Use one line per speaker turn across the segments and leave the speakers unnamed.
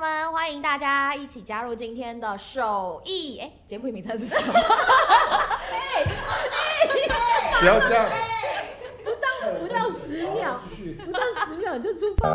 们，欢迎大家一起加入今天的手艺。哎，节目名称是什么？哎
不要这样。
不到不到十秒，不到十秒就出发。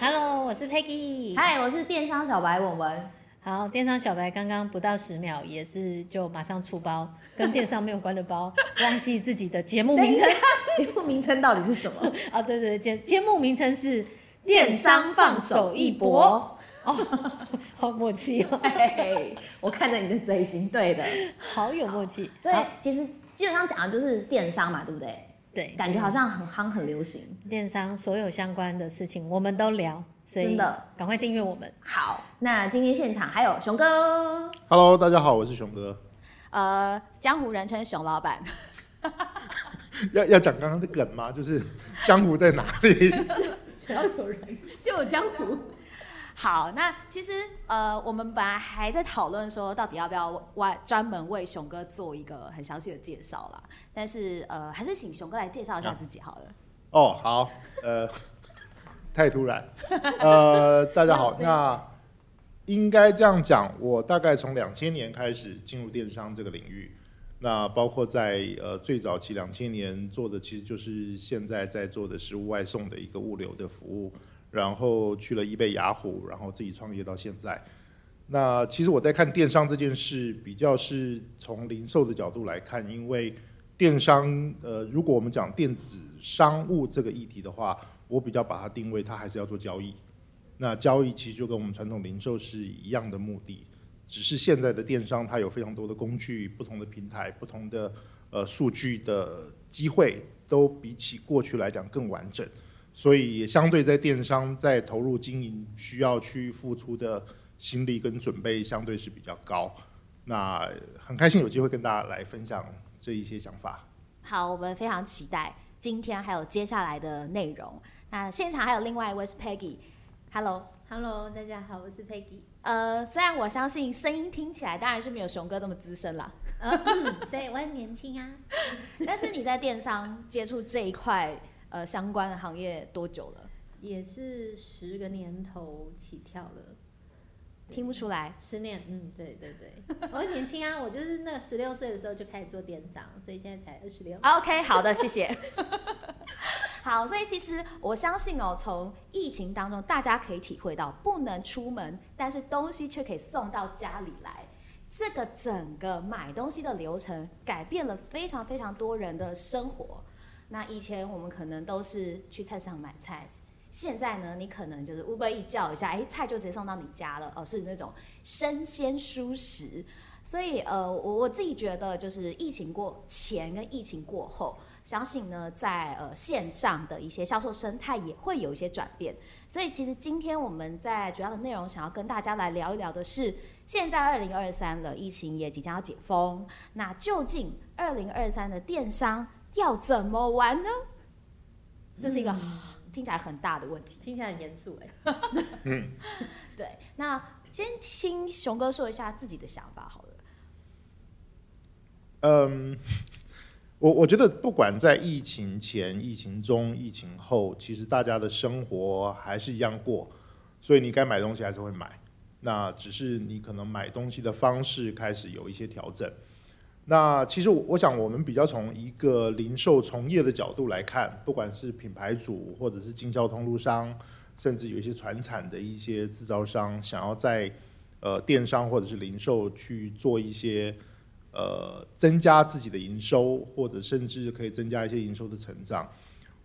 Hello，我是 Peggy。
嗨，我是电商小白文文。
好，电商小白刚刚不到十秒，也是就马上出包，跟电商没有关的包，忘记自己的节目名称。
节目名称到底是什么？
啊，对对，节节目名称是电商放手一搏。哦，好默契哦！
嘿，我看着你的嘴型，对的，
好有默契。
所以其实基本上讲的就是电商嘛，对不对？
对，
感觉好像很夯，很流行。
电商所有相关的事情，我们都聊。真的，赶快订阅我们。
好，那今天现场还有熊哥。
Hello，大家好，我是熊哥。
呃，江湖人称熊老板。
要要讲刚刚的梗吗？就是江湖在哪里？
只要有人就有江湖。好，那其实呃，我们本来还在讨论说，到底要不要为专门为熊哥做一个很详细的介绍啦。但是呃，还是请熊哥来介绍一下自己好了。
哦，好，呃。太突然，呃，大家好，那应该这样讲，我大概从两千年开始进入电商这个领域，那包括在呃最早期两千年做的，其实就是现在在做的食物外送的一个物流的服务，然后去了 eBay 雅虎，然后自己创业到现在。那其实我在看电商这件事，比较是从零售的角度来看，因为电商，呃，如果我们讲电子商务这个议题的话。我比较把它定位，它还是要做交易。那交易其实就跟我们传统零售是一样的目的，只是现在的电商它有非常多的工具、不同的平台、不同的呃数据的机会，都比起过去来讲更完整。所以也相对在电商在投入经营需要去付出的心力跟准备，相对是比较高。那很开心有机会跟大家来分享这一些想法。
好，我们非常期待今天还有接下来的内容。那现场还有另外一位是 Peggy，Hello，Hello，
大家好，我是 Peggy。
呃，虽然我相信声音听起来当然是没有熊哥这么资深啦，
嗯，对，我很年轻啊。
但是你在电商接触这一块呃相关的行业多久了？
也是十个年头起跳了。
听不出来，
十年，嗯，对对对，我很年轻啊，我就是那十六岁的时候就开始做电商，所以现在才二十六。
OK，好的，谢谢。好，所以其实我相信哦，从疫情当中，大家可以体会到不能出门，但是东西却可以送到家里来，这个整个买东西的流程改变了非常非常多人的生活。那以前我们可能都是去菜市场买菜。现在呢，你可能就是 Uber 一叫一下，哎，菜就直接送到你家了，而、是那种生鲜蔬食。所以，呃，我我自己觉得，就是疫情过前跟疫情过后，相信呢，在呃线上的一些销售生态也会有一些转变。所以，其实今天我们在主要的内容想要跟大家来聊一聊的是，现在二零二三了，疫情也即将要解封，那究竟二零二三的电商要怎么玩呢？这是一个。嗯 听起来很大的问题，
听起来很严肃哎。
嗯，
对，那先听熊哥说一下自己的想法好了。
嗯，我我觉得不管在疫情前、疫情中、疫情后，其实大家的生活还是一样过，所以你该买东西还是会买，那只是你可能买东西的方式开始有一些调整。那其实我我想，我们比较从一个零售从业的角度来看，不管是品牌主，或者是经销通路商，甚至有一些传产的一些制造商，想要在呃电商或者是零售去做一些呃增加自己的营收，或者甚至可以增加一些营收的成长。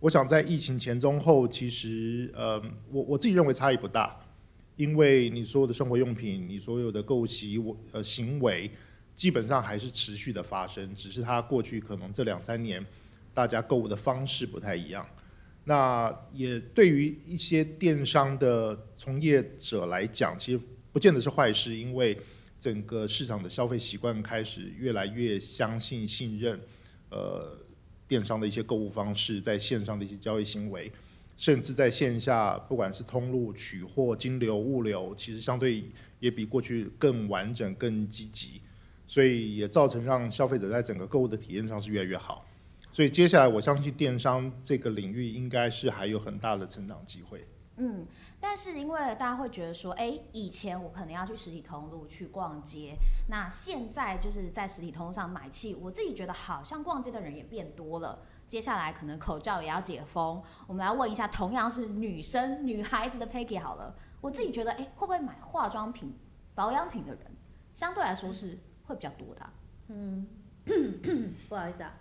我想在疫情前中后，其实呃我我自己认为差异不大，因为你所有的生活用品，你所有的购物习呃行为。基本上还是持续的发生，只是它过去可能这两三年，大家购物的方式不太一样。那也对于一些电商的从业者来讲，其实不见得是坏事，因为整个市场的消费习惯开始越来越相信、信任，呃，电商的一些购物方式，在线上的一些交易行为，甚至在线下，不管是通路取货、金流、物流，其实相对也比过去更完整、更积极。所以也造成让消费者在整个购物的体验上是越来越好。所以接下来我相信电商这个领域应该是还有很大的成长机会。
嗯，但是因为大家会觉得说，哎，以前我可能要去实体通路去逛街，那现在就是在实体通路上买气，我自己觉得好像逛街的人也变多了。接下来可能口罩也要解封，我们来问一下，同样是女生、女孩子的 Peggy 好了，我自己觉得，哎，会不会买化妆品、保养品的人，相对来说是会比较多的？
嗯，不好意思啊，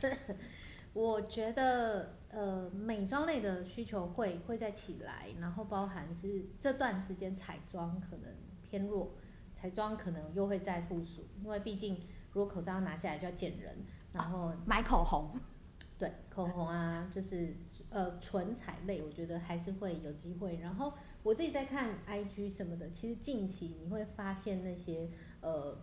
我觉得。呃，美妆类的需求会会再起来，然后包含是这段时间彩妆可能偏弱，彩妆可能又会再复苏，因为毕竟如果口罩拿下来就要见人，然后、啊、
买口红，
对，口红啊，就是呃唇彩类，我觉得还是会有机会。然后我自己在看 IG 什么的，其实近期你会发现那些呃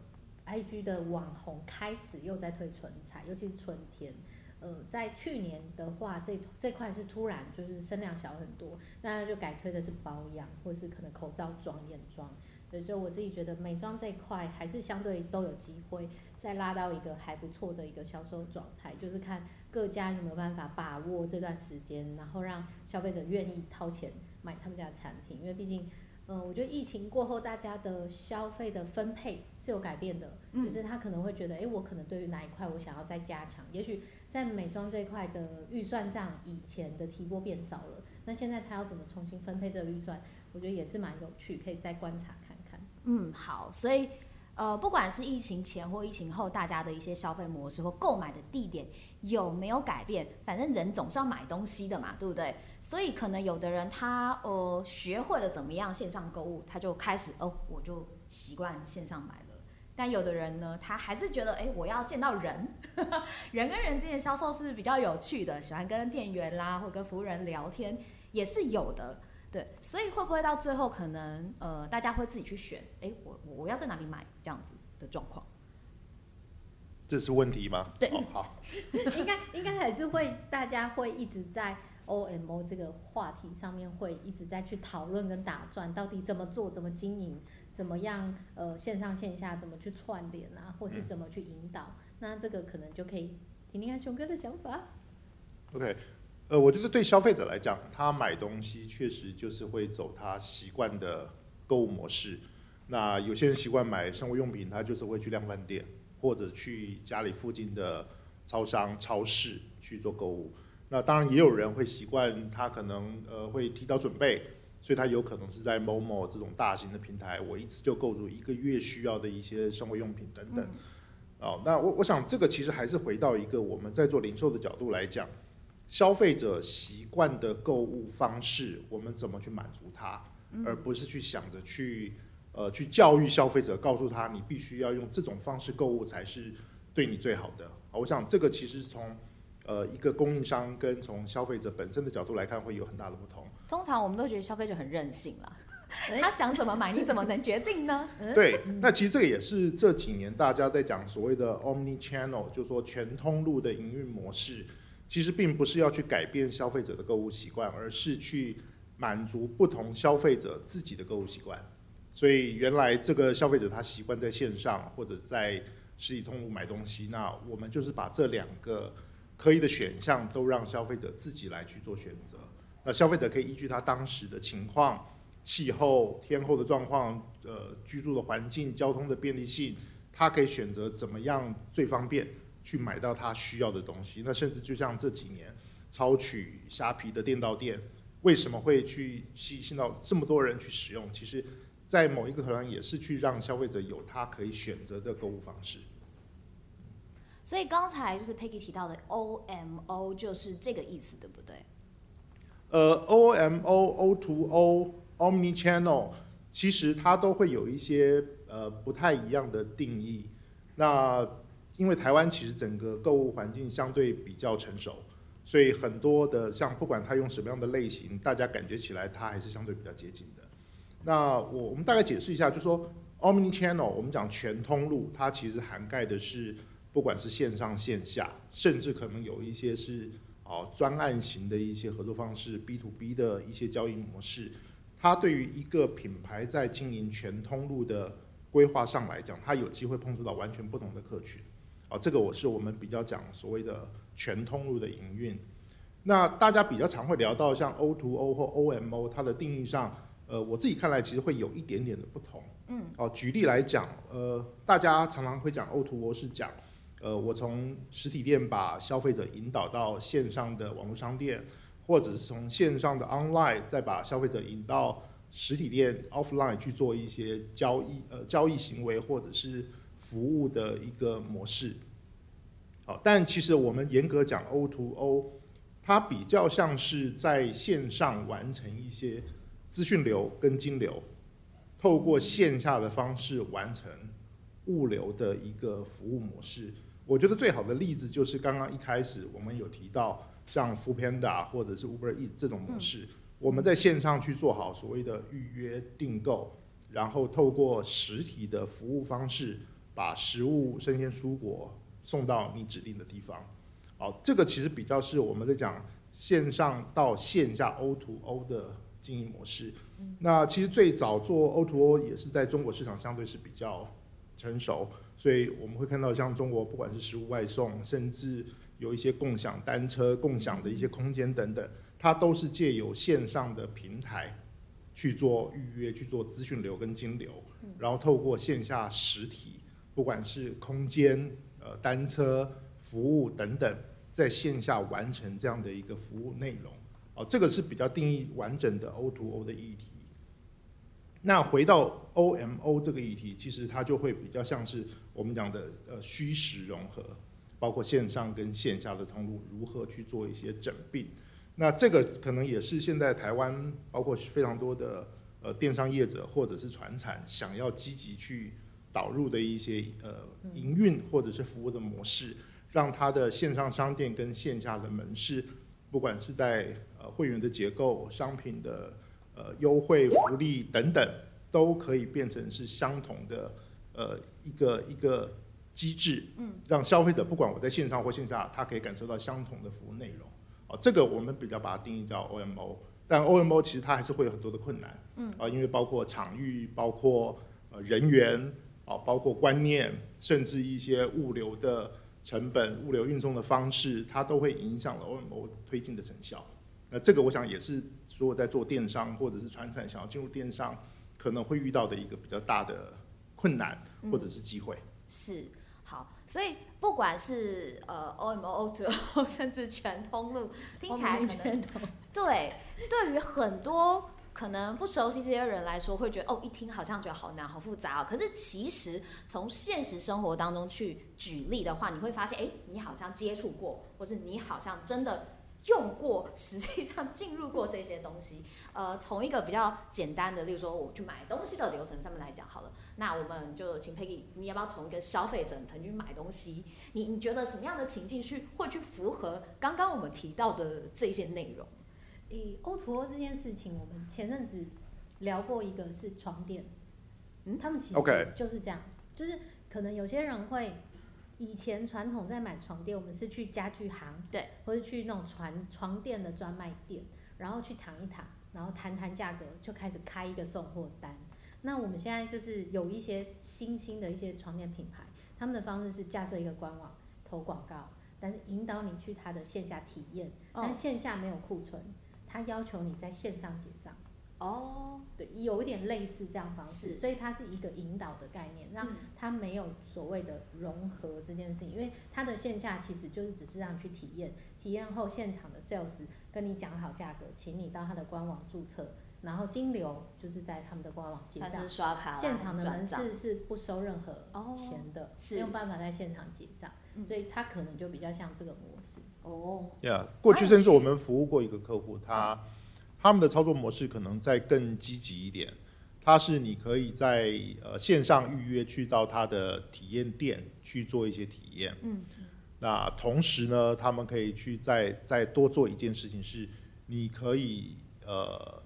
IG 的网红开始又在推唇彩，尤其是春天。呃，在去年的话，这这块是突然就是声量小很多，那就改推的是保养，或是可能口罩妆、眼妆。所以我自己觉得美妆这一块还是相对都有机会再拉到一个还不错的一个销售状态，就是看各家有没有办法把握这段时间，然后让消费者愿意掏钱买他们家的产品，因为毕竟。嗯，我觉得疫情过后，大家的消费的分配是有改变的，嗯、就是他可能会觉得，哎，我可能对于哪一块我想要再加强，也许在美妆这一块的预算上，以前的提拨变少了，那现在他要怎么重新分配这个预算，我觉得也是蛮有趣，可以再观察看看。
嗯，好，所以。呃，不管是疫情前或疫情后，大家的一些消费模式或购买的地点有没有改变？反正人总是要买东西的嘛，对不对？所以可能有的人他呃学会了怎么样线上购物，他就开始哦，我就习惯线上买了。但有的人呢，他还是觉得哎，我要见到人，人跟人之间销售是比较有趣的，喜欢跟店员啦或跟服务人聊天也是有的。对，所以会不会到最后可能呃，大家会自己去选？哎，我我要在哪里买这样子的状况？
这是问题吗？
对，
哦、好，
应该应该还是会，大家会一直在 OMO 这个话题上面会一直在去讨论跟打转，到底怎么做，怎么经营，怎么样呃线上线下怎么去串联啊，或是怎么去引导？嗯、那这个可能就可以听听看熊哥的想法。
OK。呃，我觉得对消费者来讲，他买东西确实就是会走他习惯的购物模式。那有些人习惯买生活用品，他就是会去量贩店或者去家里附近的超商、超市去做购物。那当然也有人会习惯，他可能呃会提早准备，所以他有可能是在 Momo 这种大型的平台，我一次就购入一个月需要的一些生活用品等等。哦，那我我想这个其实还是回到一个我们在做零售的角度来讲。消费者习惯的购物方式，我们怎么去满足他，而不是去想着去，呃，去教育消费者，告诉他你必须要用这种方式购物才是对你最好的。我想这个其实从，呃，一个供应商跟从消费者本身的角度来看，会有很大的不同。
通常我们都觉得消费者很任性了，他想怎么买，你怎么能决定呢？
对，那其实这个也是这几年大家在讲所谓的 omni channel，就是说全通路的营运模式。其实并不是要去改变消费者的购物习惯，而是去满足不同消费者自己的购物习惯。所以原来这个消费者他习惯在线上或者在实体通路买东西，那我们就是把这两个可以的选项都让消费者自己来去做选择。那消费者可以依据他当时的情况、气候、天候的状况、呃居住的环境、交通的便利性，他可以选择怎么样最方便。去买到他需要的东西，那甚至就像这几年超取虾皮的店到店，为什么会去吸引到这么多人去使用？其实，在某一个可能也是去让消费者有他可以选择的购物方式。
所以刚才就是 Peggy 提到的 OMO，就是这个意思，对不对？
呃，OMO、O to O、Omni Channel，其实它都会有一些呃不太一样的定义。那因为台湾其实整个购物环境相对比较成熟，所以很多的像不管它用什么样的类型，大家感觉起来它还是相对比较接近的。那我我们大概解释一下，就说 Omni Channel，我们讲全通路，它其实涵盖的是不管是线上线下，甚至可能有一些是哦专案型的一些合作方式，B to B 的一些交易模式。它对于一个品牌在经营全通路的规划上来讲，它有机会碰触到完全不同的客群。啊，这个我是我们比较讲所谓的全通路的营运。那大家比较常会聊到像 O to O 或 OMO，它的定义上，呃，我自己看来其实会有一点点的不同。嗯，哦，举例来讲，呃，大家常常会讲 O to O 是讲，呃，我从实体店把消费者引导到线上的网络商店，或者是从线上的 online 再把消费者引到实体店 offline 去做一些交易，呃，交易行为或者是。服务的一个模式，好，但其实我们严格讲 O to O，它比较像是在线上完成一些资讯流跟金流，透过线下的方式完成物流的一个服务模式。我觉得最好的例子就是刚刚一开始我们有提到，像 Foodpanda 或者是 Uber Eats 这种模式，我们在线上去做好所谓的预约订购，然后透过实体的服务方式。把食物、生鲜蔬果送到你指定的地方，好，这个其实比较是我们在讲线上到线下 O to O 的经营模式。那其实最早做 O to O 也是在中国市场相对是比较成熟，所以我们会看到像中国不管是食物外送，甚至有一些共享单车、共享的一些空间等等，它都是借由线上的平台去做预约、去做资讯流跟金流，然后透过线下实体。不管是空间、呃单车服务等等，在线下完成这样的一个服务内容，哦，这个是比较定义完整的 O to O 的议题。那回到 O M O 这个议题，其实它就会比较像是我们讲的呃虚实融合，包括线上跟线下的通路如何去做一些整并。那这个可能也是现在台湾包括非常多的呃电商业者或者是船产想要积极去。导入的一些呃营运或者是服务的模式，让它的线上商店跟线下的门市，不管是在呃会员的结构、商品的呃优惠福利等等，都可以变成是相同的呃一个一个机制，嗯，让消费者不管我在线上或线下，他可以感受到相同的服务内容。哦，这个我们比较把它定义叫 OMO，但 OMO 其实它还是会有很多的困难，嗯，啊，因为包括场域，包括呃人员。啊，包括观念，甚至一些物流的成本、物流运送的方式，它都会影响了 OMO 推进的成效。那这个我想也是，如果在做电商或者是传产想要进入电商，可能会遇到的一个比较大的困难或者是机会。嗯、
是，好，所以不管是呃 OMO、O2O，甚至全通路，听起来可能对，对于很多。可能不熟悉这些人来说，会觉得哦，一听好像觉得好难、好复杂哦。可是其实从现实生活当中去举例的话，你会发现，哎，你好像接触过，或是你好像真的用过，实际上进入过这些东西。呃，从一个比较简单的，例如说我去买东西的流程上面来讲好了，那我们就请 Peggy，你要不要从一个消费者曾经买东西，你你觉得什么样的情境去会去符合刚刚我们提到的这些内容？
以 O to O 这件事情，我们前阵子聊过一个是床垫，嗯，他们其实就是这样，就是可能有些人会以前传统在买床垫，我们是去家具行，对，或者去那种床床垫的专卖店，然后去躺一躺，然后谈谈价格，就开始开一个送货单。那我们现在就是有一些新兴的一些床垫品牌，他们的方式是架设一个官网投广告，但是引导你去他的线下体验，但线下没有库存。他要求你在线上结账，哦，对，有一点类似这样方式，所以它是一个引导的概念，让它没有所谓的融合这件事情，因为它的线下其实就是只是让你去体验，体验后现场的 sales 跟你讲好价格，请你到他的官网注册，然后金流就是在他们的官网结账，
刷卡，
现场的门市是不收任何钱的，没有办法在现场结账。所以他可能就比较像这个模式哦。
Yeah，过去甚至我们服务过一个客户，他他们的操作模式可能再更积极一点。他是你可以在呃线上预约去到他的体验店去做一些体验。嗯。那同时呢，他们可以去再再多做一件事情，是你可以呃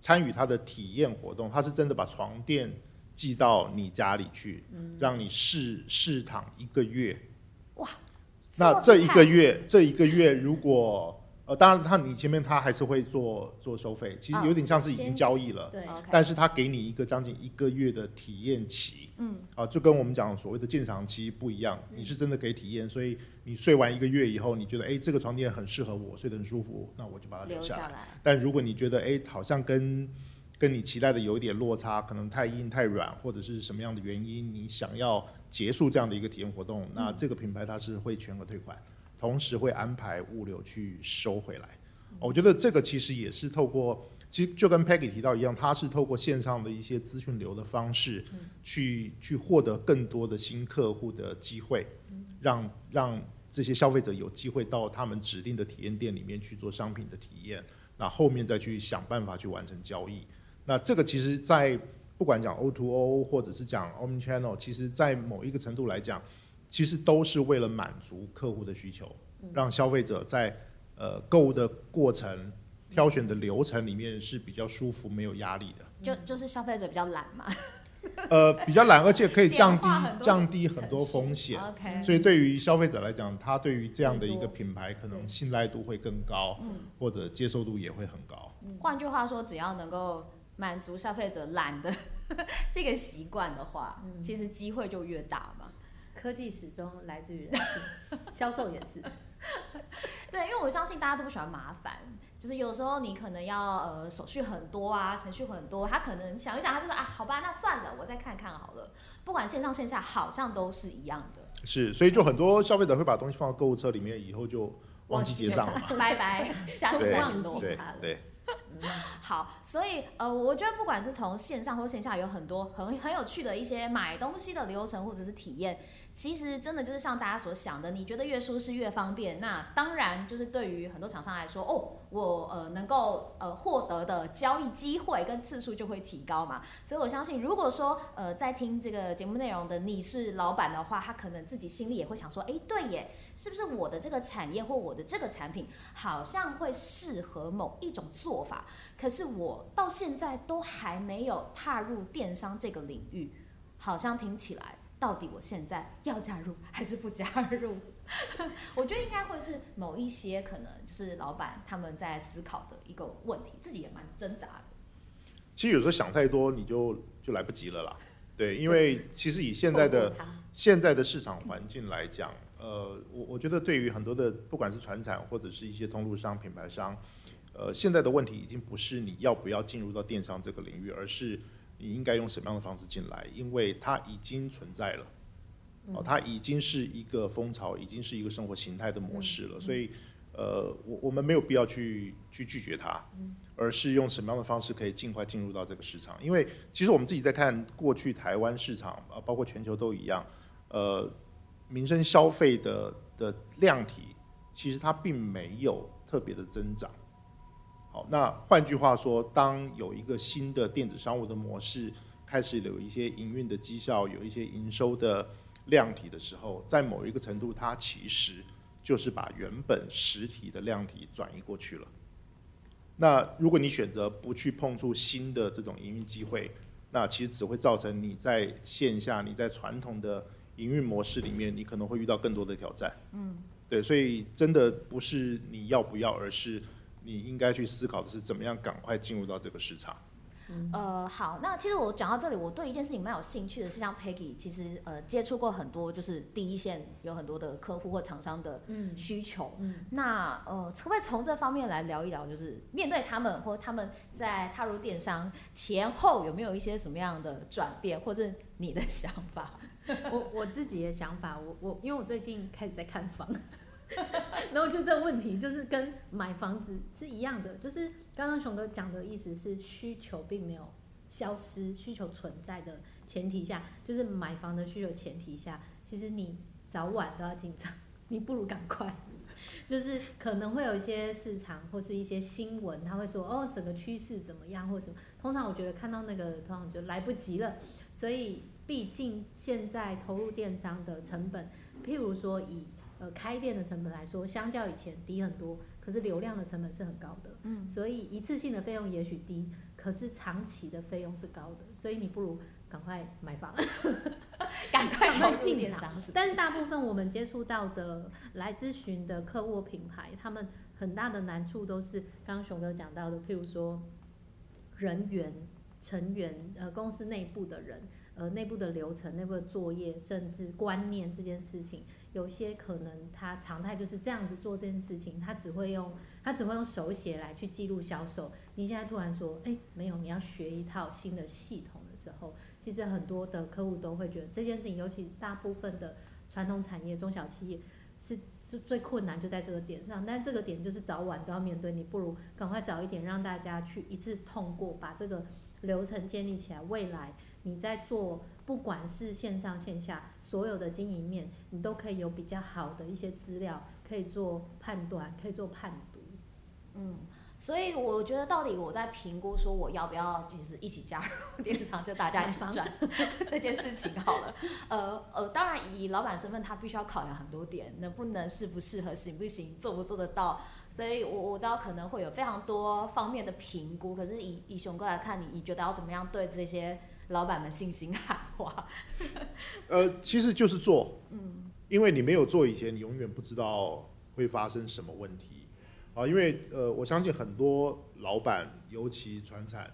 参与他的体验活动。他是真的把床垫寄到你家里去，让你试试躺一个月。
哇，
那这一个月，这一个月如果呃，当然他你前面他还是会做做收费，其实有点像是已经交易了，
对，
但是他给你一个将近一个月的体验期，嗯，啊，就跟我们讲所谓的鉴赏期不一样，你是真的可以体验，所以你睡完一个月以后，你觉得哎这个床垫很适合我，睡得很舒服，那我就把它留下来。下来但如果你觉得哎好像跟跟你期待的有一点落差，可能太硬太软，或者是什么样的原因，你想要结束这样的一个体验活动，那这个品牌它是会全额退款。同时会安排物流去收回来，我觉得这个其实也是透过，其实就跟 Peggy 提到一样，它是透过线上的一些资讯流的方式，去去获得更多的新客户的机会，让让这些消费者有机会到他们指定的体验店里面去做商品的体验，那后面再去想办法去完成交易。那这个其实，在不管讲 O2O 或者是讲 Omnichannel，其实在某一个程度来讲。其实都是为了满足客户的需求，让消费者在呃购物的过程、挑选的流程里面是比较舒服、没有压力的。
就就是消费者比较懒嘛。
呃，比较懒，而且可以降低 降低很多风险。
Okay.
所以对于消费者来讲，他对于这样的一个品牌，可能信赖度会更高，或者接受度也会很高。
换句话说，只要能够满足消费者懒的 这个习惯的话，其实机会就越大嘛。
科技始终来自于人性，销售也是。
对，因为我相信大家都不喜欢麻烦，就是有时候你可能要呃手续很多啊，程序很多，他可能想一想，他就说啊，好吧，那算了，我再看看好了。不管线上线下，好像都是一样的。
是，所以就很多消费者会把东西放到购物车里面，以后就忘记结账了，
拜拜，下次忘记它了。
对。
好，所以呃，我觉得不管是从线上或线下，有很多很很有趣的一些买东西的流程或者是体验。其实真的就是像大家所想的，你觉得越舒适越方便，那当然就是对于很多厂商来说，哦，我呃能够呃获得的交易机会跟次数就会提高嘛。所以我相信，如果说呃在听这个节目内容的你是老板的话，他可能自己心里也会想说，哎，对耶，是不是我的这个产业或我的这个产品好像会适合某一种做法？可是我到现在都还没有踏入电商这个领域，好像听起来。到底我现在要加入还是不加入？我觉得应该会是某一些可能就是老板他们在思考的一个问题，自己也蛮挣扎的。
其实有时候想太多，你就就来不及了啦。对，因为其实以现在的现在的市场环境来讲，呃，我我觉得对于很多的不管是船产或者是一些通路商、品牌商，呃，现在的问题已经不是你要不要进入到电商这个领域，而是。你应该用什么样的方式进来？因为它已经存在了，哦，它已经是一个风潮，已经是一个生活形态的模式了。所以，呃，我我们没有必要去去拒绝它，而是用什么样的方式可以尽快进入到这个市场？因为其实我们自己在看过去台湾市场啊，包括全球都一样，呃，民生消费的的量体其实它并没有特别的增长。好，那换句话说，当有一个新的电子商务的模式开始有一些营运的绩效，有一些营收的量体的时候，在某一个程度，它其实就是把原本实体的量体转移过去了。那如果你选择不去碰触新的这种营运机会，那其实只会造成你在线下、你在传统的营运模式里面，你可能会遇到更多的挑战。嗯，对，所以真的不是你要不要，而是。你应该去思考的是怎么样赶快进入到这个市场。
呃，好，那其实我讲到这里，我对一件事情蛮有兴趣的，是像 Peggy，其实呃接触过很多，就是第一线有很多的客户或厂商的需求。嗯，嗯那呃，可不可以从这方面来聊一聊，就是面对他们或他们在踏入电商前后有没有一些什么样的转变，或者你的 想法？
我我自己的想法，我我因为我最近开始在看房。然后就这个问题，就是跟买房子是一样的，就是刚刚熊哥讲的意思是需求并没有消失，需求存在的前提下，就是买房的需求前提下，其实你早晚都要进场，你不如赶快。就是可能会有一些市场或是一些新闻，他会说哦，整个趋势怎么样或什么。通常我觉得看到那个，通常就来不及了。所以毕竟现在投入电商的成本，譬如说以呃，开店的成本来说，相较以前低很多，可是流量的成本是很高的。嗯，所以一次性的费用也许低，可是长期的费用是高的，所以你不如赶快买房
赶快进场。
但是大部分我们接触到的来咨询的客户品牌，他们很大的难处都是刚刚熊哥讲到的，譬如说人员、成员，呃，公司内部的人，呃，内部的流程、内部的作业，甚至观念这件事情，有些可能他常态就是这样子做这件事情，他只会用他只会用手写来去记录销售。你现在突然说，哎，没有，你要学一套新的系统的时候，其实很多的客户都会觉得这件事情，尤其大部分的传统产业、中小企业。是是最困难就在这个点上，但这个点就是早晚都要面对，你不如赶快早一点让大家去一次通过，把这个流程建立起来。未来你在做，不管是线上线下所有的经营面，你都可以有比较好的一些资料，可以做判断，可以做判读。
嗯。所以我觉得，到底我在评估说我要不要就是一起加入电商，就大家一起赚 这件事情好了。呃呃，当然以老板身份，他必须要考量很多点，能不能适不适合，行不行，做不做得到。所以我我知道可能会有非常多方面的评估。可是以以熊哥来看，你你觉得要怎么样对这些老板们信心喊话？
呃，其实就是做，嗯，因为你没有做以前，你永远不知道会发生什么问题。啊，因为呃，我相信很多老板，尤其传产，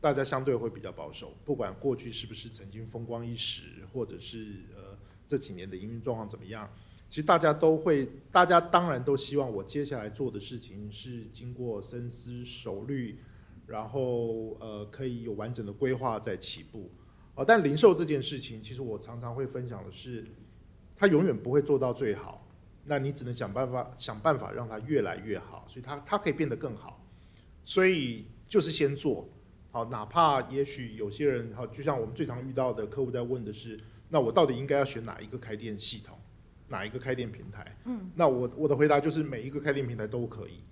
大家相对会比较保守。不管过去是不是曾经风光一时，或者是呃这几年的营运状况怎么样，其实大家都会，大家当然都希望我接下来做的事情是经过深思熟虑，然后呃可以有完整的规划再起步。啊，但零售这件事情，其实我常常会分享的是，它永远不会做到最好。那你只能想办法想办法让它越来越好，所以它它可以变得更好，所以就是先做好，哪怕也许有些人好，就像我们最常遇到的客户在问的是，那我到底应该要选哪一个开店系统，哪一个开店平台？嗯，那我我的回答就是每一个开店平台都可以，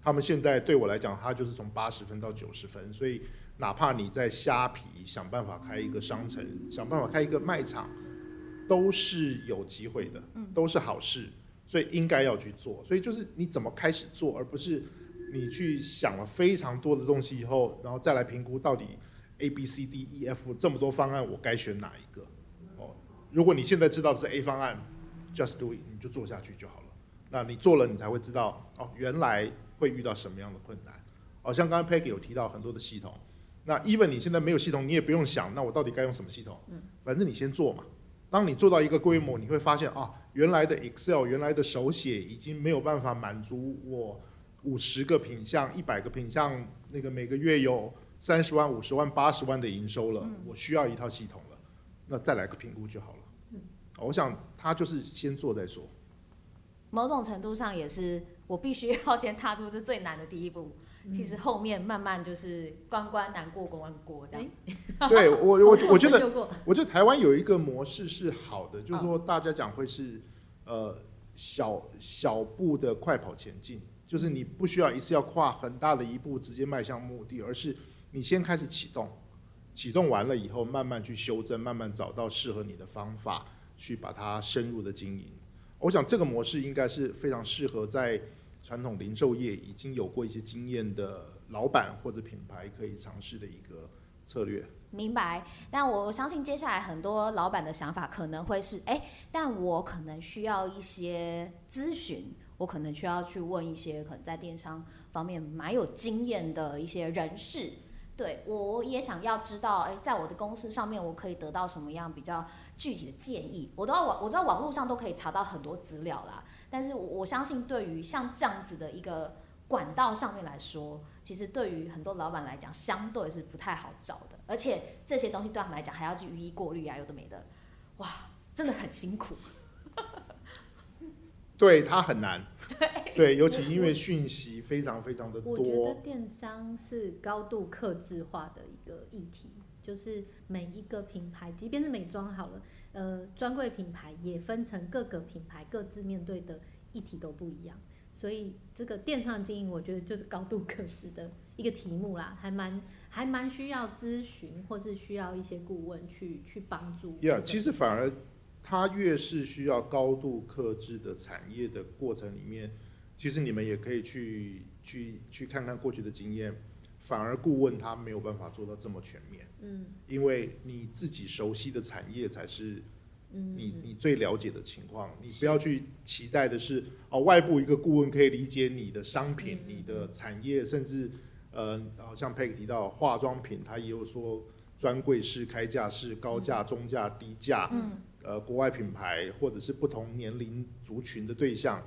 他们现在对我来讲，它就是从八十分到九十分，所以哪怕你在虾皮想办法开一个商城，想办法开一个卖场，都是有机会的，都是好事。所以应该要去做，所以就是你怎么开始做，而不是你去想了非常多的东西以后，然后再来评估到底 A B C D E F 这么多方案，我该选哪一个？哦，如果你现在知道这是 A 方案，just do it，你就做下去就好了。那你做了，你才会知道哦，原来会遇到什么样的困难。哦，像刚刚 Peggy 有提到很多的系统，那 even 你现在没有系统，你也不用想，那我到底该用什么系统？嗯，反正你先做嘛。当你做到一个规模，你会发现啊。原来的 Excel，原来的手写已经没有办法满足我五十个品项、一百个品项，那个每个月有三十万、五十万、八十万的营收了，我需要一套系统了，那再来个评估就好了。我想他就是先做再说。
某种程度上也是，我必须要先踏出这最难的第一步。其实后面慢慢就是关关难过关关过这样。
对我我我觉得 我觉得台湾有一个模式是好的，就是说大家讲会是呃小小步的快跑前进，就是你不需要一次要跨很大的一步直接迈向目的，而是你先开始启动，启动完了以后慢慢去修正，慢慢找到适合你的方法去把它深入的经营。我想这个模式应该是非常适合在。传统零售业已经有过一些经验的老板或者品牌可以尝试的一个策略。
明白，但我相信接下来很多老板的想法可能会是：哎，但我可能需要一些咨询，我可能需要去问一些可能在电商方面蛮有经验的一些人士。对，我也想要知道，哎，在我的公司上面，我可以得到什么样比较具体的建议？我都要网，我知道网络上都可以查到很多资料啦。但是我我相信，对于像这样子的一个管道上面来说，其实对于很多老板来讲，相对是不太好找的。而且这些东西对他们来讲，还要去予以过滤啊，有的没的，哇，真的很辛苦。
对，它很难。对，对，尤其因为讯息非常非常的多。
我觉得电商是高度克制化的一个议题，就是每一个品牌，即便是美妆好了。呃，专柜品牌也分成各个品牌各自面对的议题都不一样，所以这个电商经营，我觉得就是高度可视的一个题目啦，还蛮 还蛮需要咨询或是需要一些顾问去去帮助。
呀，其实反而它越是需要高度克制的产业的过程里面，其实你们也可以去去去看看过去的经验，反而顾问他没有办法做到这么全面。嗯，因为你自己熟悉的产业才是你你最了解的情况，你不要去期待的是哦，外部一个顾问可以理解你的商品、你的产业，甚至呃，好像 Peg 提到化妆品，他也有说专柜式、开价式、高价、中价、低价，呃，国外品牌或者是不同年龄族群的对象。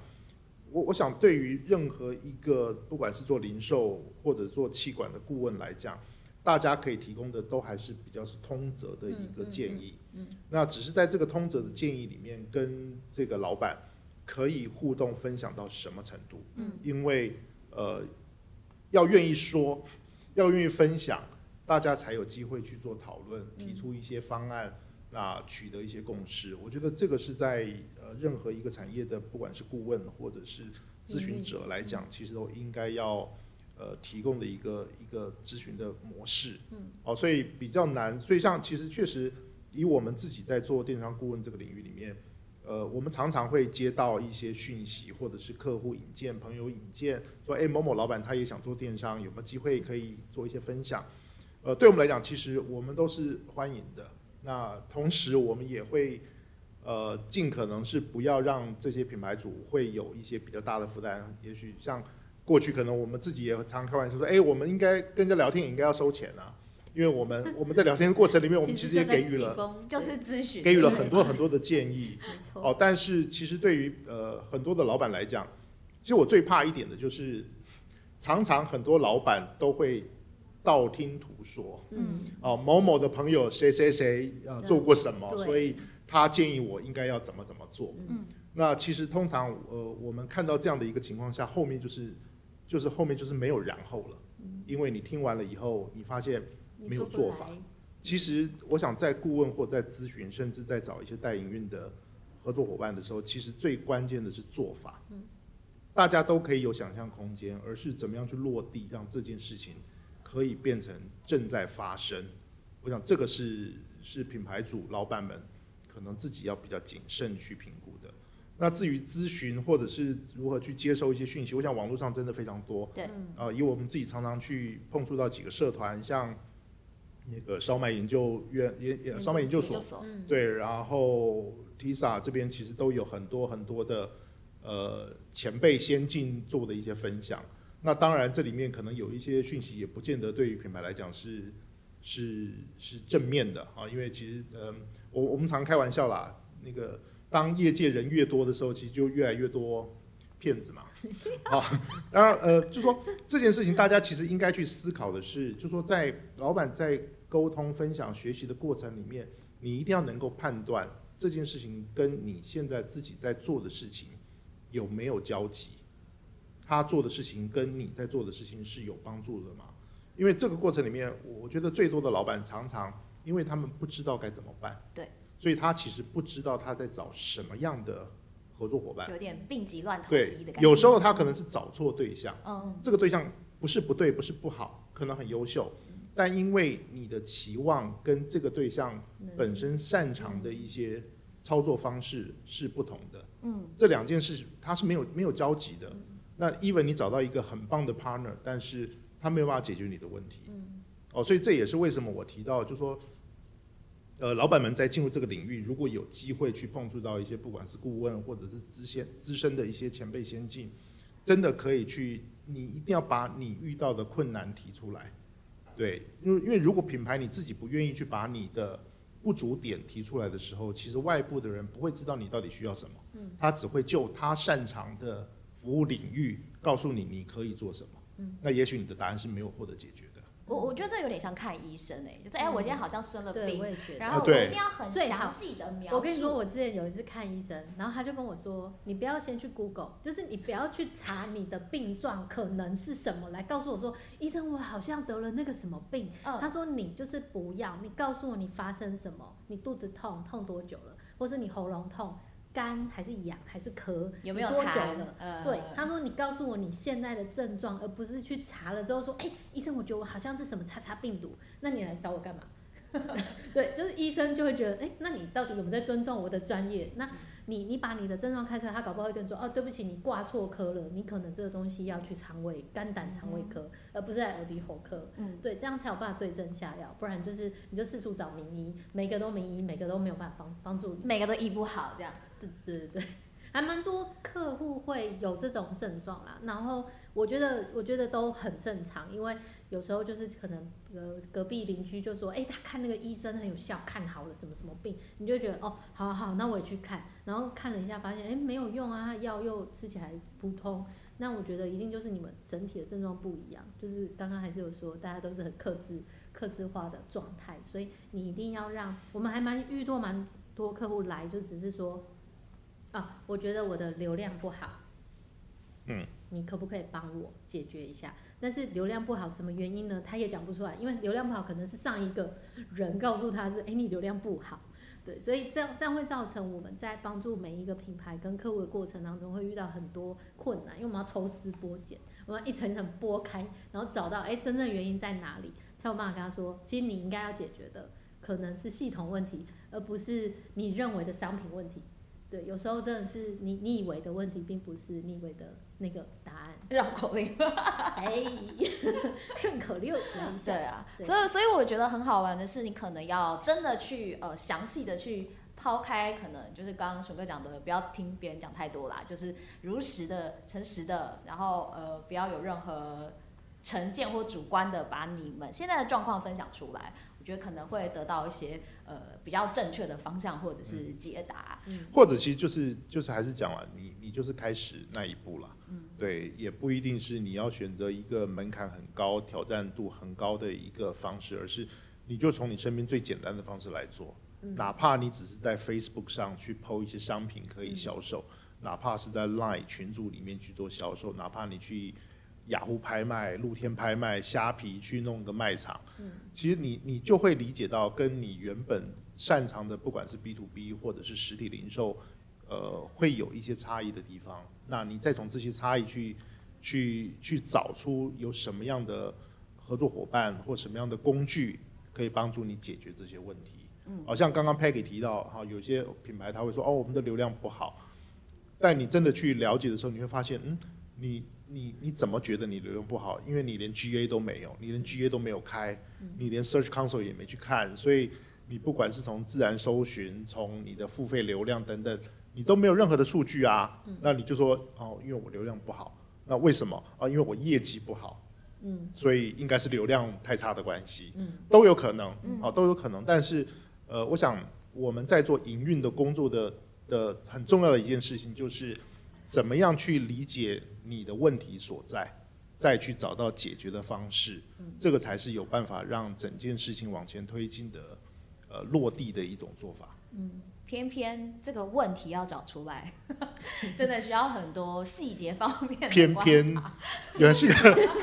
我我想，对于任何一个不管是做零售或者做气管的顾问来讲，大家可以提供的都还是比较是通则的一个建议。嗯，那只是在这个通则的建议里面，跟这个老板可以互动分享到什么程度？嗯，因为呃，要愿意说，要愿意分享，大家才有机会去做讨论，提出一些方案。那取得一些共识，我觉得这个是在呃任何一个产业的，不管是顾问或者是咨询者来讲，其实都应该要呃提供的一个一个咨询的模式。嗯，哦，所以比较难。所以像其实确实以我们自己在做电商顾问这个领域里面，呃，我们常常会接到一些讯息，或者是客户引荐、朋友引荐，说哎某某老板他也想做电商，有没有机会可以做一些分享？呃，对我们来讲，其实我们都是欢迎的。那同时，我们也会，呃，尽可能是不要让这些品牌主会有一些比较大的负担。也许像过去，可能我们自己也常开玩笑说，哎，我们应该跟人家聊天，也应该要收钱啊，因为我们 我们在聊天的过程里面，我们其实也给予了，
就是咨询，
给予了很多很多的建议。哦，但是其实对于呃很多的老板来讲，其实我最怕一点的就是，常常很多老板都会。道听途说，嗯，哦，某某的朋友谁谁谁呃做过什么，嗯，所以他建议我应该要怎么怎么做，嗯，那其实通常呃我们看到这样的一个情况下，后面就是就是后面就是没有然后了，嗯，因为你听完了以后，你发现没有做法。其实我想在顾问或在咨询，甚至在找一些代营运的合作伙伴的时候，其实最关键的是做法，嗯，大家都可以有想象空间，而是怎么样去落地，让这件事情。可以变成正在发生，我想这个是是品牌主老板们可能自己要比较谨慎去评估的。那至于咨询或者是如何去接收一些讯息，我想网络上真的非常多。对，啊，以我们自己常常去碰触到几个社团，像那个烧麦研究院也也烧麦研究所，对，然后 TISA 这边其实都有很多很多的呃前辈先进做的一些分享。那当然，这里面可能有一些讯息，也不见得对于品牌来讲是是是正面的啊。因为其实，嗯，我我们常开玩笑啦，那个当业界人越多的时候，其实就越来越多骗子嘛。啊，当然，呃，就说这件事情，大家其实应该去思考的是，就说在老板在沟通、分享、学习的过程里面，你一定要能够判断这件事情跟你现在自己在做的事情有没有交集。他做的事情跟你在做的事情是有帮助的吗？因为这个过程里面，我觉得最多的老板常常，因为他们不知道该怎么办，对，所以他其实不知道他在找什么样的合作伙伴，
有点病急乱投医的感
觉。有时候他可能是找错对象，嗯，这个对象不是不对，不是不好，可能很优秀，但因为你的期望跟这个对象本身擅长的一些操作方式是不同的，嗯，这两件事它是没有没有交集的。那 even 你找到一个很棒的 partner，但是他没有办法解决你的问题。嗯。哦，所以这也是为什么我提到，就是说，呃，老板们在进入这个领域，如果有机会去碰触到一些不管是顾问或者是资先资深的一些前辈先进，真的可以去，你一定要把你遇到的困难提出来。对，因为因为如果品牌你自己不愿意去把你的不足点提出来的时候，其实外部的人不会知道你到底需要什么。嗯。他只会就他擅长的。服务领域告诉你你可以做什么，嗯，那也许你的答案是没有获得解决的。
我我觉得这有点像看医生哎、欸，就是哎、欸，我今天好像生了病，
嗯、
然后我一定要很详细的描述。
我跟你说，我之前有一次看医生，然后他就跟我说，你不要先去 Google，就是你不要去查你的病状可能是什么，来告诉我说，医生我好像得了那个什么病。嗯、他说你就是不要，你告诉我你发生什么，你肚子痛痛多久了，或是你喉咙痛。干还是痒还是咳？有没有多久了？呃、对，他说你告诉我你现在的症状，而不是去查了之后说，哎、欸，医生，我觉得我好像是什么叉叉病毒，那你来找我干嘛？对，就是医生就会觉得，哎、欸，那你到底有没有在尊重我的专业？那你你把你的症状开出来，他搞不好会跟你说，哦，对不起，你挂错科了，你可能这个东西要去肠胃、肝胆肠胃科，嗯、而不是在耳鼻喉科。嗯，对，这样才有办法对症下药，不然就是你就四处找名医，每个都名医，每个都没有办法帮帮助你，
每个都医不好，这样。
对对对对，还蛮多客户会有这种症状啦，然后我觉得我觉得都很正常，因为。有时候就是可能隔隔壁邻居就说，哎、他看那个医生很有效，看好了什么什么病，你就觉得哦，好好，那我也去看，然后看了一下，发现哎、没有用啊，药又吃起来普通，那我觉得一定就是你们整体的症状不一样，就是刚刚还是有说大家都是很克制、克制化的状态，所以你一定要让我们还蛮遇到蛮多客户来，就只是说，啊，我觉得我的流量不好，嗯，你可不可以帮我解决一下？但是流量不好，什么原因呢？他也讲不出来，因为流量不好可能是上一个人告诉他是，哎，你流量不好，对，所以这样这样会造成我们在帮助每一个品牌跟客户的过程当中会遇到很多困难，因为我们要抽丝剥茧，我们要一层一层剥开，然后找到哎真正原因在哪里，才有办法跟他说，其实你应该要解决的可能是系统问题，而不是你认为的商品问题。对，有时候真的是你你以为的问题，并不是你以为的那个答案。
绕口令，
哎，顺口溜。
对啊，对所以所以我觉得很好玩的是，你可能要真的去呃详细的去抛开，可能就是刚刚熊哥讲的，不要听别人讲太多啦，就是如实的、诚实的，然后呃不要有任何成见或主观的把你们现在的状况分享出来。我觉得可能会得到一些呃比较正确的方向或者是解答，
嗯，或者其实就是就是还是讲了，你你就是开始那一步了，嗯，对，也不一定是你要选择一个门槛很高、挑战度很高的一个方式，而是你就从你身边最简单的方式来做，嗯，哪怕你只是在 Facebook 上去 PO 一些商品可以销售，嗯，哪怕是在 Line 群组里面去做销售，哪怕你去。雅虎拍卖、露天拍卖、虾皮去弄个卖场，嗯，其实你你就会理解到，跟你原本擅长的，不管是 B to B 或者是实体零售，呃，会有一些差异的地方。那你再从这些差异去去去找出有什么样的合作伙伴或什么样的工具可以帮助你解决这些问题。嗯，好像刚刚 Peggy 提到，哈，有些品牌他会说，哦，我们的流量不好，但你真的去了解的时候，你会发现，嗯，你。你你怎么觉得你流量不好？因为你连 GA 都没有，你连 GA 都没有开，你连 Search Console 也没去看，所以你不管是从自然搜寻，从你的付费流量等等，你都没有任何的数据啊。那你就说哦，因为我流量不好，那为什么啊？因为我业绩不好，嗯，所以应该是流量太差的关系，嗯，都有可能，啊，都有可能。但是呃，我想我们在做营运的工作的的很重要的一件事情就是。怎么样去理解你的问题所在，再去找到解决的方式，这个才是有办法让整件事情往前推进的，呃，落地的一种做法。
嗯。偏偏这个问题要找出来，真的需要很多细节方面的。
偏偏原来是个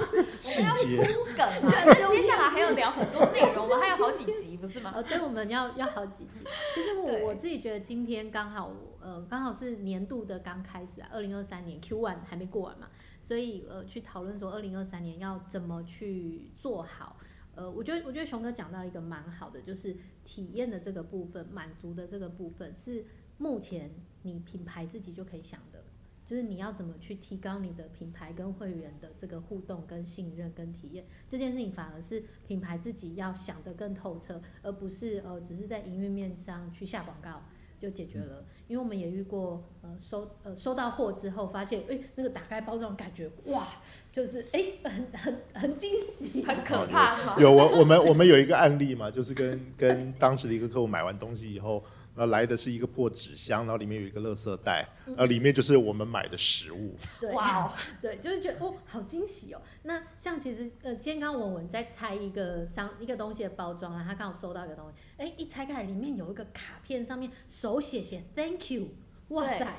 细节。
铺梗啊，接下来还要聊很多内容，我们还有好几集，不是吗？
哦，对，我们要要好几集。其实我我自己觉得今天刚好，呃，刚好是年度的刚开始啊，二零二三年 Q one 还没过完嘛，所以呃，去讨论说二零二三年要怎么去做好。呃，我觉得我觉得熊哥讲到一个蛮好的，就是体验的这个部分，满足的这个部分是目前你品牌自己就可以想的，就是你要怎么去提高你的品牌跟会员的这个互动、跟信任、跟体验，这件事情反而是品牌自己要想得更透彻，而不是呃只是在营运面上去下广告。就解决了，因为我们也遇过，呃，收呃收到货之后，发现，哎，那个打开包装感觉，哇，就是哎，很很很惊喜，
很可怕。
有我我们我们有一个案例嘛，就是跟跟当时的一个客户买完东西以后。然后来的是一个破纸箱，然后里面有一个垃圾袋，然后里面就是我们买的食物。
对，哇，对，就是觉得哦，好惊喜哦。那像其实呃，今天刚文文在拆一个商一个东西的包装啊，他刚好收到一个东西，哎，一拆开里面有一个卡片，上面手写写 Thank you，哇塞，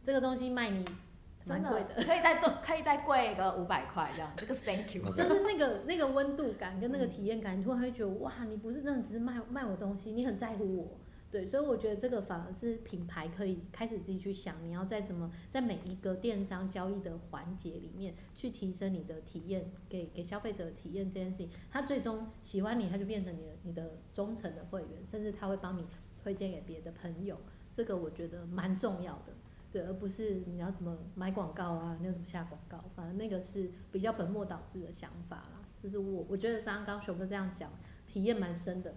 这个东西卖你蛮贵的，
可以再多，可以再贵个五百块这样。这个 Thank you
就是那个那个温度感跟那个体验感，你突然会觉得哇，你不是真的只是卖卖我东西，你很在乎我。对，所以我觉得这个反而是品牌可以开始自己去想，你要在怎么在每一个电商交易的环节里面去提升你的体验，给给消费者体验这件事情，他最终喜欢你，他就变成你的你的忠诚的会员，甚至他会帮你推荐给别的朋友，这个我觉得蛮重要的，对，而不是你要怎么买广告啊，你要怎么下广告，反正那个是比较本末倒置的想法啦。就是我我觉得刚刚熊哥这样讲，体验蛮深的。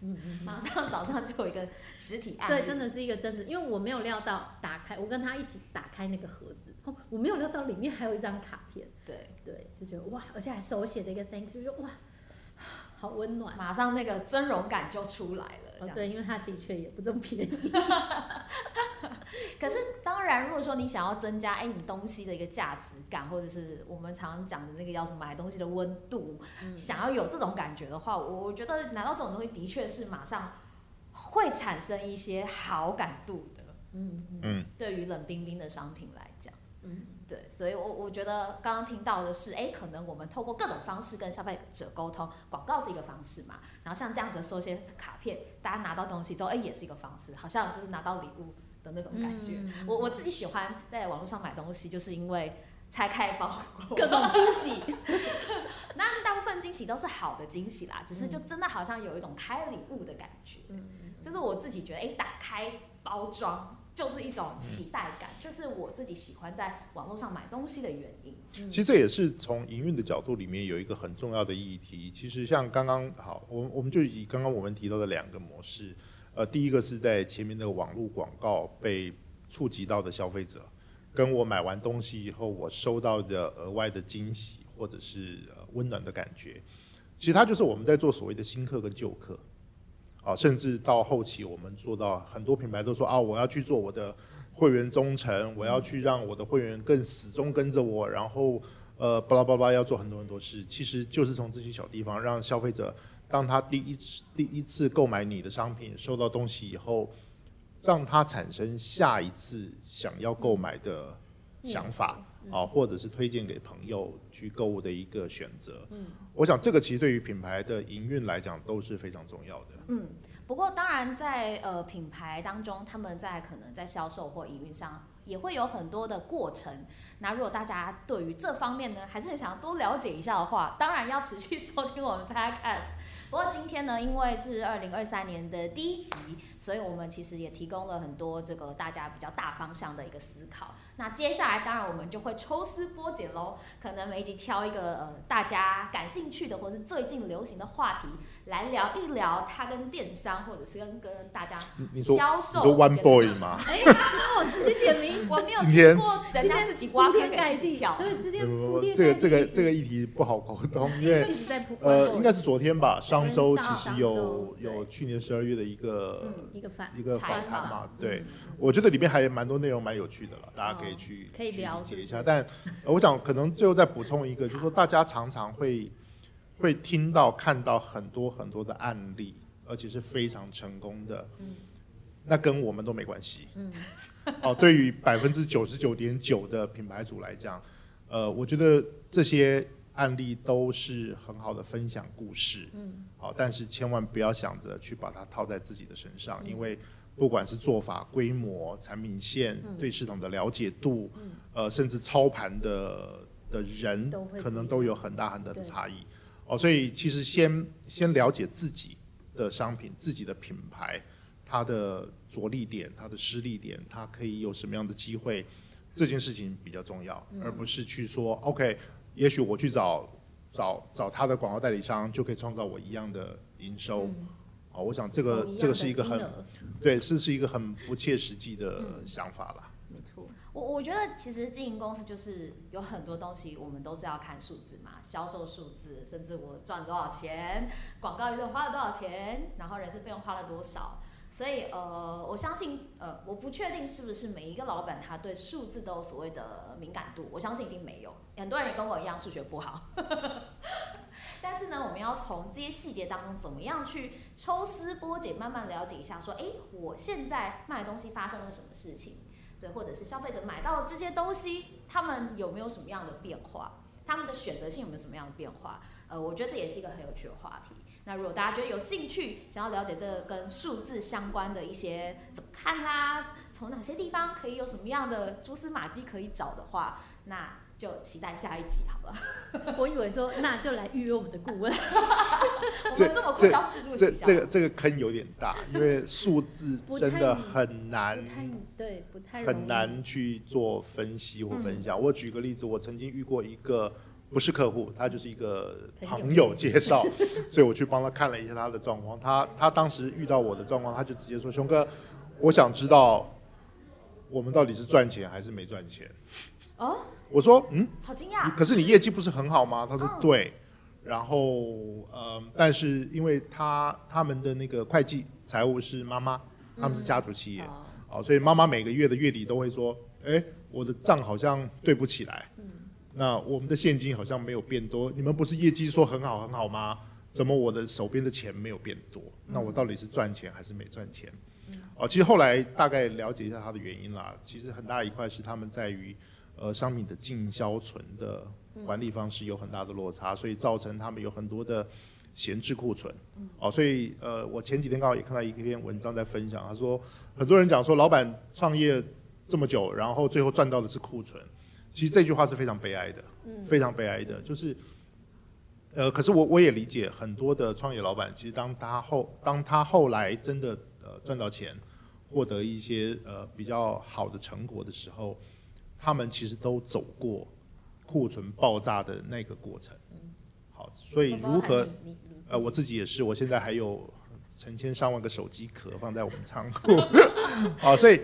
嗯嗯，马上早上就有一个实体案，
对，真的是一个真实，因为我没有料到打开，我跟他一起打开那个盒子，哦，我没有料到里面还有一张卡片，
对。
对，就觉得哇，而且还手写的一个 thanks，就说哇，好温暖，
马上那个尊荣感就出来了。
哦，对，因为它的确也不这么便宜。
可是当然，如果说你想要增加哎你东西的一个价值感，或者是我们常讲的那个叫什么买东西的温度，嗯，想要有这种感觉的话，我我觉得拿到这种东西的确是马上会产生一些好感度的。嗯嗯，对于冷冰冰的商品来讲，嗯。对，所以我，我我觉得刚刚听到的是，哎，可能我们透过各种方式跟消费者沟通，广告是一个方式嘛，然后像这样子收些卡片，大家拿到东西之后，哎，也是一个方式，好像就是拿到礼物的那种感觉。嗯、我我自己喜欢在网络上买东西，就是因为拆开包裹，
各种惊喜。
那大部分惊喜都是好的惊喜啦，只是就真的好像有一种开礼物的感觉。嗯，就是我自己觉得，哎，打开包装。就是一种期待感，这、嗯就是我自己喜欢在网络上买东西的原因。
其实这也是从营运的角度里面有一个很重要的议题。其实像刚刚好，我我们就以刚刚我们提到的两个模式，呃，第一个是在前面的网络广告被触及到的消费者，跟我买完东西以后我收到的额外的惊喜或者是温暖的感觉，其实它就是我们在做所谓的新客跟旧客。啊，甚至到后期，我们做到很多品牌都说啊，我要去做我的会员忠诚，我要去让我的会员更始终跟着我，然后呃，巴拉巴拉要做很多很多事，其实就是从这些小地方让消费者，当他第一次第一次购买你的商品，收到东西以后，让他产生下一次想要购买的想法啊，或者是推荐给朋友去购物的一个选择。嗯，我想这个其实对于品牌的营运来讲都是非常重要的。
嗯，不过当然在呃品牌当中，他们在可能在销售或营运上也会有很多的过程。那如果大家对于这方面呢，还是很想要多了解一下的话，当然要持续 收听我们 Podcast。不过今天呢，因为是二零二三年的第一集，所以我们其实也提供了很多这个大家比较大方向的一个思考。那接下来当然我们就会抽丝剥茧喽，可能每一集挑一个呃大家感兴趣的或是最近流行的话题来聊一聊，它跟电商或者是跟跟大家销售。
你说 One Boy 吗？
哎呀，那我自己点名，
我没有听过人家自己挖坑给自己跳。
对，直接铺
这个这个这个议题不好沟通，因为呃应该是昨天吧，上周其实有有去年十二月的一个
一个访
一个访谈嘛，对，我觉得里面还有蛮多内容蛮有趣的了，大家可以。可以去
可以了解
一下，但我想可能最后再补充一个，就是说大家常常会会听到看到很多很多的案例，而且是非常成功的，那跟我们都没关系，哦，对于百分之九十九点九的品牌主来讲，呃，我觉得这些案例都是很好的分享故事，嗯。好，但是千万不要想着去把它套在自己的身上，因为。不管是做法、规模、产品线、对市场的了解度，呃，甚至操盘的的人，可能都有很大很大的差异。哦，所以其实先先了解自己的商品、自己的品牌，它的着力点、它的失力点，它可以有什么样的机会，这件事情比较重要，而不是去说 OK，也许我去找找找他的广告代理商，就可以创造我一样的营收。哦，我想这个这个是一个很，对，是是一个很不切实际的想法啦。
没错，我我觉得其实经营公司就是有很多东西，我们都是要看数字嘛，销售数字，甚至我赚多少钱，广告预算花了多少钱，然后人事费用花了多少。所以呃，我相信呃，我不确定是不是每一个老板他对数字都有所谓的敏感度，我相信一定没有，很多人也跟我一样数学不好。但是呢，我们要从这些细节当中，怎么样去抽丝剥茧，慢慢了解一下，说，哎，我现在卖东西发生了什么事情？对，或者是消费者买到这些东西，他们有没有什么样的变化？他们的选择性有没有什么样的变化？呃，我觉得这也是一个很有趣的话题。那如果大家觉得有兴趣，想要了解这个跟数字相关的一些怎么看啦，从哪些地方可以有什么样的蛛丝马迹可以找的话，那。就期待下一集好了。
我以为说那就来预约我们的顾问。
我们这么快要置入
这这个这个坑有点大，因为数字真的很难，
对，不太
很难去做分析或分享。我举个例子，我曾经遇过一个不是客户，他就是一个朋友介绍，所以我去帮他看了一下他的状况。他他当时遇到我的状况，他就直接说：“熊哥，我想知道我们到底是赚钱还是没赚钱。”哦。我说嗯，
好惊讶。
可是你业绩不是很好吗？他说对。然后呃，但是因为他他们的那个会计财务是妈妈，他们是家族企业，哦，所以妈妈每个月的月底都会说，哎，我的账好像对不起来。那我们的现金好像没有变多。你们不是业绩说很好很好吗？怎么我的手边的钱没有变多？那我到底是赚钱还是没赚钱？哦，其实后来大概了解一下它的原因啦。其实很大一块是他们在于。呃，商品的进销存的管理方式有很大的落差，所以造成他们有很多的闲置库存。哦，所以呃，我前几天刚好也看到一篇文章在分享，他说很多人讲说老板创业这么久，然后最后赚到的是库存，其实这句话是非常悲哀的，非常悲哀的。就是呃，可是我我也理解很多的创业老板，其实当他后当他后来真的呃赚到钱，获得一些呃比较好的成果的时候。他们其实都走过库存爆炸的那个过程，好，所以如何？呃，我自己也是，我现在还有成千上万个手机壳放在我们仓库，好，所以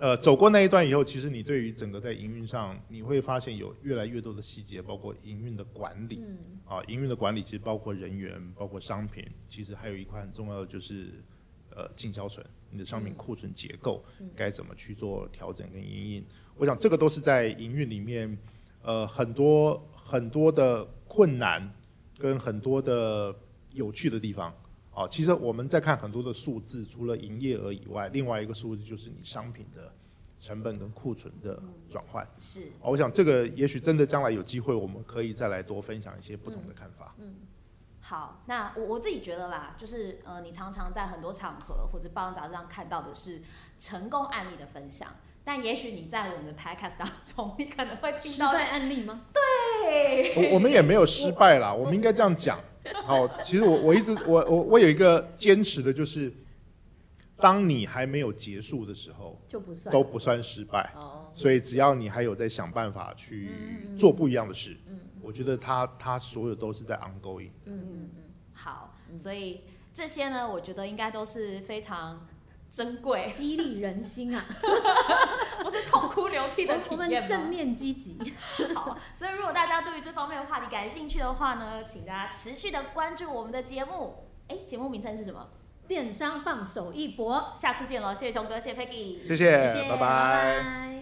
呃，走过那一段以后，其实你对于整个在营运上，你会发现有越来越多的细节，包括营运的管理，啊，营运的管理其实包括人员，包括商品，其实还有一块很重要的就是呃进销存，你的商品库存结构该怎么去做调整跟营运。我想这个都是在营运里面，呃，很多很多的困难跟很多的有趣的地方。啊，其实我们在看很多的数字，除了营业额以外，另外一个数字就是你商品的成本跟库存的转换。
是。
我想这个也许真的将来有机会，我们可以再来多分享一些不同的看法。
嗯。好，那我我自己觉得啦，就是呃，你常常在很多场合或者报章杂志上看到的是成功案例的分享。但也许你在我们的 podcast 当中，你可能会听到
失败案例吗？
对，
我我们也没有失败啦，我，们应该这样讲。好，其实我我一直我我我有一个坚持的就是，当你还没有结束的时候，
就不算
都不算失败。哦，所以只要你还有在想办法去做不一样的事，嗯，我觉得他他所有都是在 ongoing。
嗯嗯嗯，好，所以这些呢，我觉得应该都是非常。珍贵，
激励人心啊！
不是痛哭流涕的体验吗？
我们正面积极。
好，所以如果大家对于这方面的话题感兴趣的话呢，请大家持续的关注我们的节目。哎，节目名称是什么？
电商放手一搏。
下次见喽！谢谢熊哥，谢谢 Peggy，
谢谢，拜拜。